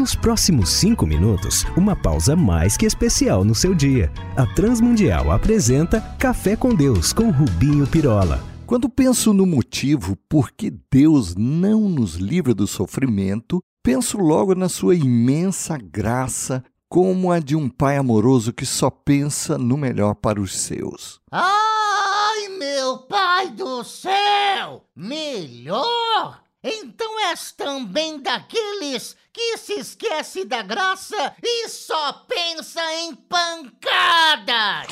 Nos próximos cinco minutos, uma pausa mais que especial no seu dia. A Transmundial apresenta Café com Deus com Rubinho Pirola. Quando penso no motivo por que Deus não nos livra do sofrimento, penso logo na sua imensa graça, como a de um pai amoroso que só pensa no melhor para os seus. Ai, meu pai do céu! Melhor? Então és também daqueles que se esquece da graça e só pensa em pancadas!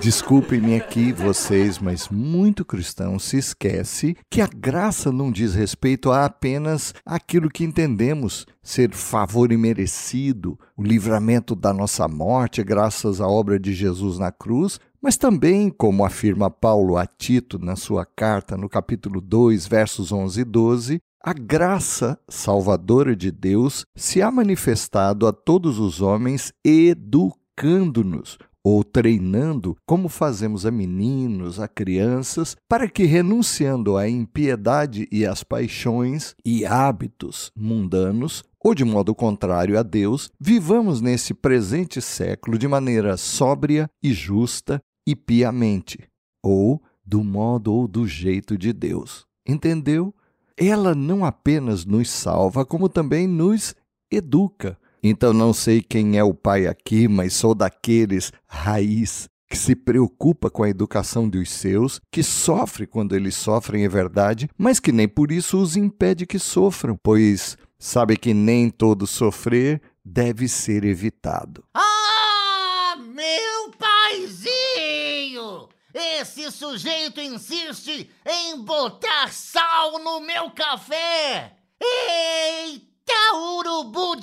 Desculpem-me aqui vocês, mas muito cristão se esquece que a graça não diz respeito a apenas aquilo que entendemos ser favor imerecido, o livramento da nossa morte graças à obra de Jesus na cruz, mas também, como afirma Paulo a Tito na sua carta no capítulo 2, versos 11 e 12, a graça salvadora de Deus se há manifestado a todos os homens educando-nos ou treinando, como fazemos a meninos, a crianças, para que, renunciando à impiedade e às paixões e hábitos mundanos, ou de modo contrário a Deus, vivamos nesse presente século de maneira sóbria e justa e piamente, ou do modo ou do jeito de Deus. Entendeu? Ela não apenas nos salva, como também nos educa então não sei quem é o pai aqui, mas sou daqueles raiz que se preocupa com a educação dos seus, que sofre quando eles sofrem, é verdade, mas que nem por isso os impede que sofram, pois sabe que nem todo sofrer deve ser evitado. Ah, meu paizinho! Esse sujeito insiste em botar sal no meu café!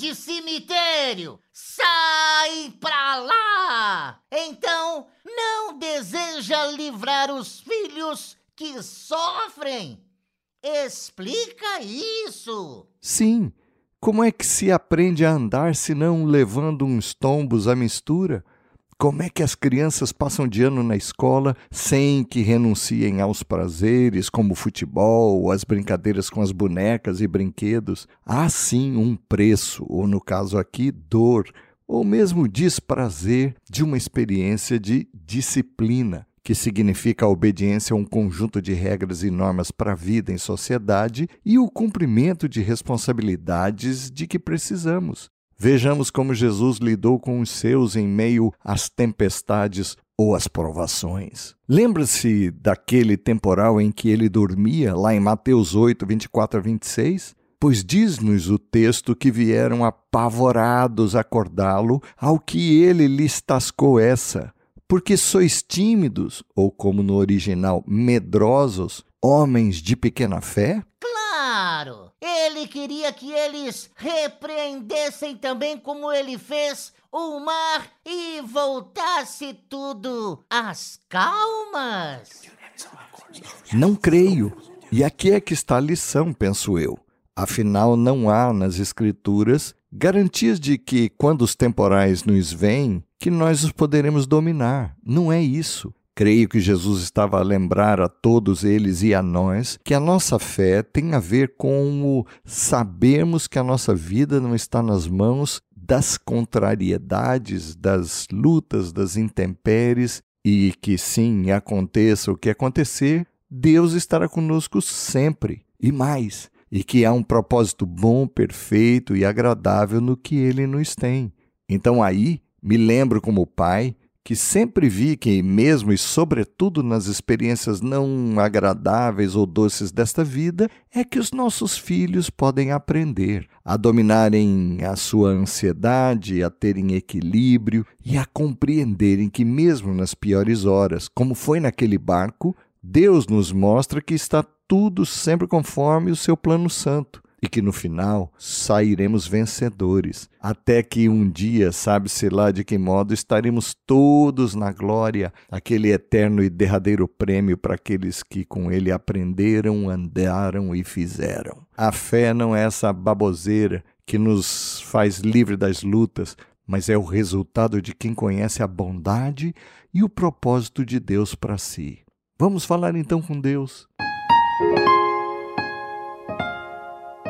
De cemitério! Sai pra lá! Então, não deseja livrar os filhos que sofrem? Explica isso! Sim. Como é que se aprende a andar se não levando uns tombos à mistura? Como é que as crianças passam de ano na escola sem que renunciem aos prazeres, como o futebol, as brincadeiras com as bonecas e brinquedos? Há sim um preço, ou no caso aqui, dor, ou mesmo desprazer de uma experiência de disciplina, que significa a obediência a um conjunto de regras e normas para a vida em sociedade e o cumprimento de responsabilidades de que precisamos. Vejamos como Jesus lidou com os seus em meio às tempestades ou às provações. Lembra-se daquele temporal em que ele dormia, lá em Mateus 8, 24 a 26? Pois diz-nos o texto que vieram apavorados acordá-lo, ao que ele lhes tascou essa. Porque sois tímidos, ou como no original, medrosos, homens de pequena fé? Claro! Ele queria que eles repreendessem também como ele fez o mar e voltasse tudo às calmas. Não creio. E aqui é que está a lição, penso eu. Afinal, não há nas Escrituras garantias de que, quando os temporais nos vêm, que nós os poderemos dominar. Não é isso. Creio que Jesus estava a lembrar a todos eles e a nós que a nossa fé tem a ver com o sabermos que a nossa vida não está nas mãos das contrariedades, das lutas, das intempéries e que sim, aconteça o que acontecer, Deus estará conosco sempre e mais, e que há um propósito bom, perfeito e agradável no que ele nos tem. Então aí me lembro como pai que sempre vi que, mesmo e sobretudo nas experiências não agradáveis ou doces desta vida, é que os nossos filhos podem aprender a dominarem a sua ansiedade, a terem equilíbrio e a compreenderem que, mesmo nas piores horas, como foi naquele barco, Deus nos mostra que está tudo sempre conforme o seu plano santo e que no final sairemos vencedores, até que um dia, sabe-se lá de que modo, estaremos todos na glória, aquele eterno e derradeiro prêmio para aqueles que com ele aprenderam, andaram e fizeram. A fé não é essa baboseira que nos faz livre das lutas, mas é o resultado de quem conhece a bondade e o propósito de Deus para si. Vamos falar então com Deus.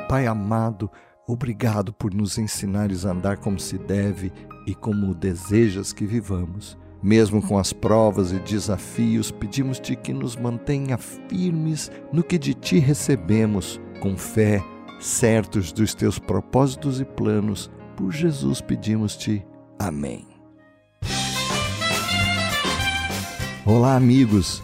Pai amado, Obrigado por nos ensinares a andar como se deve e como desejas que vivamos. Mesmo com as provas e desafios, pedimos-te que nos mantenha firmes no que de ti recebemos, com fé, certos dos teus propósitos e planos. Por Jesus pedimos-te. Amém. Olá, amigos.